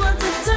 我自己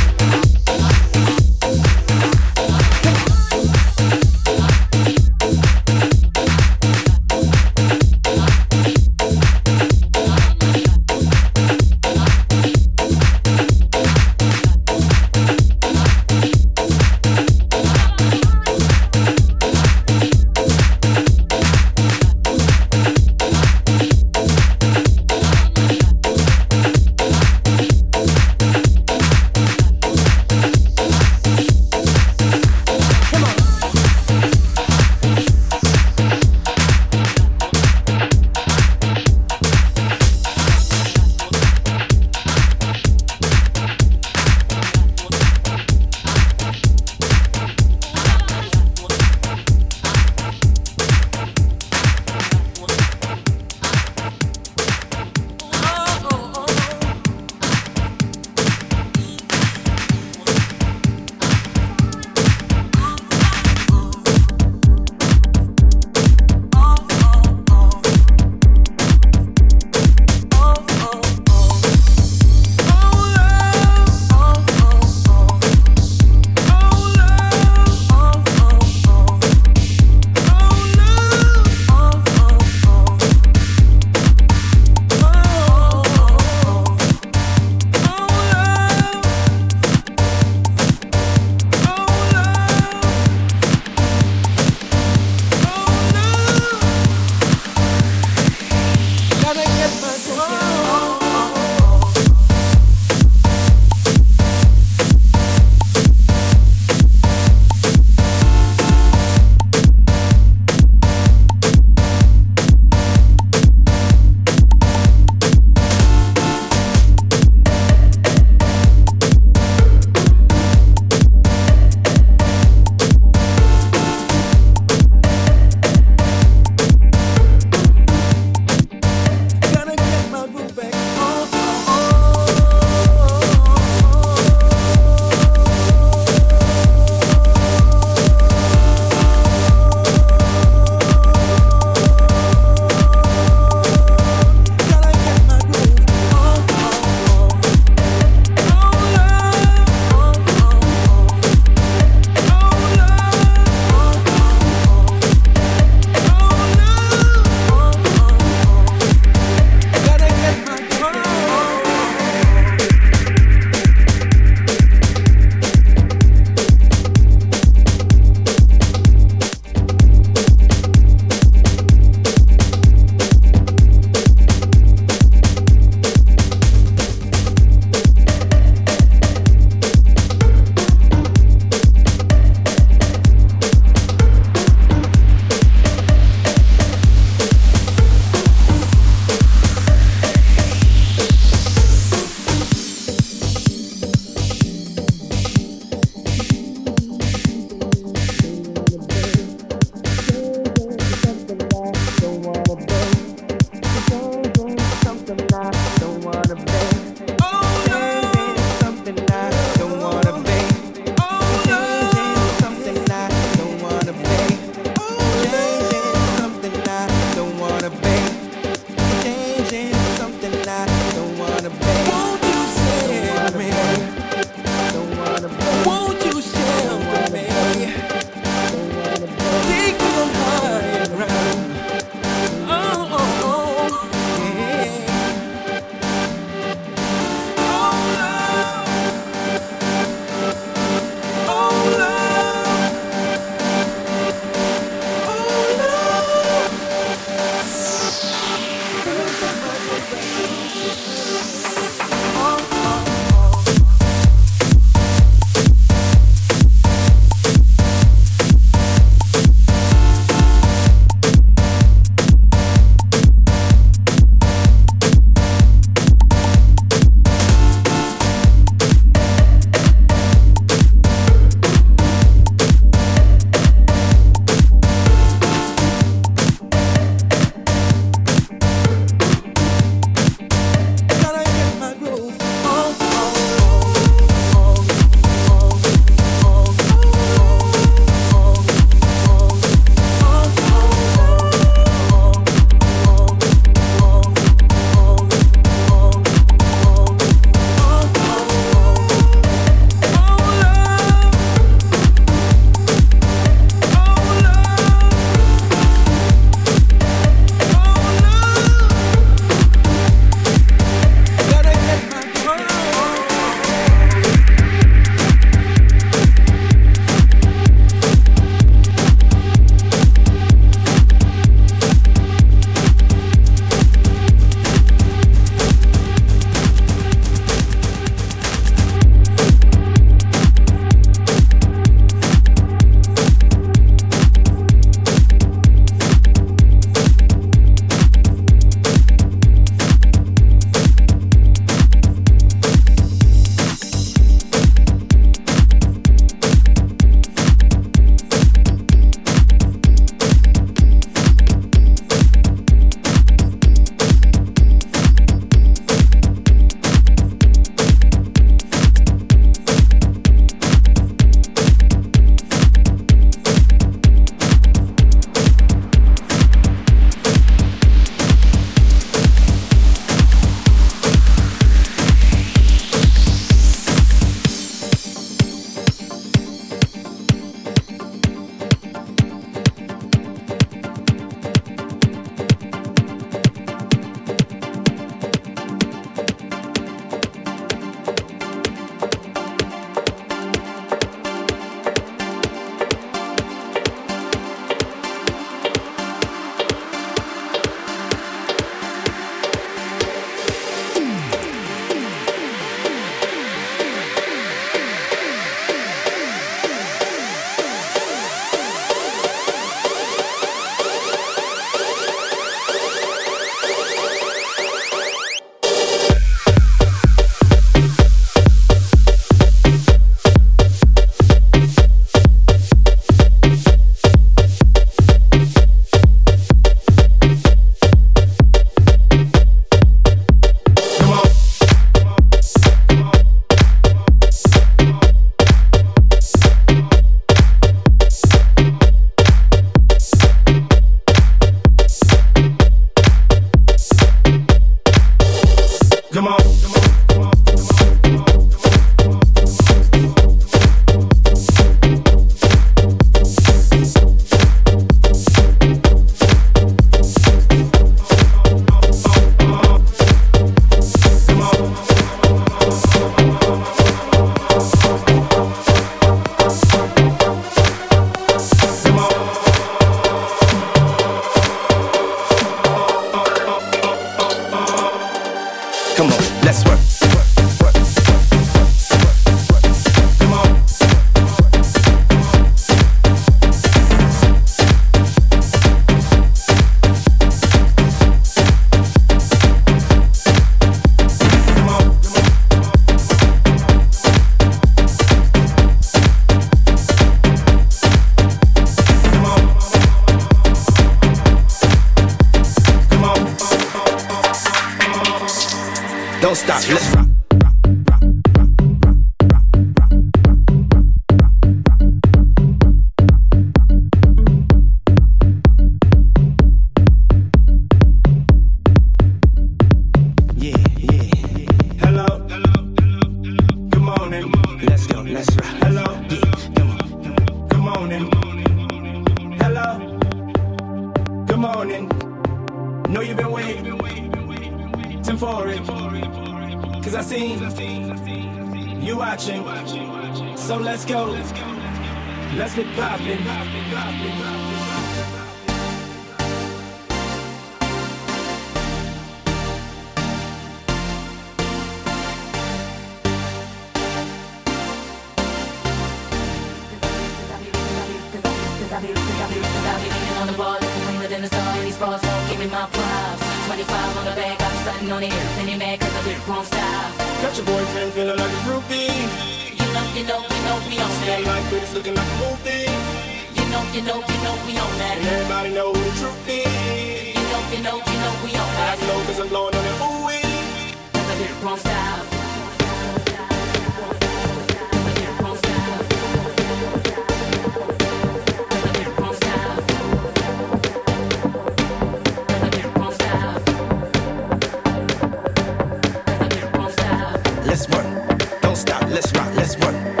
let's rock, let's run.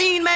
One,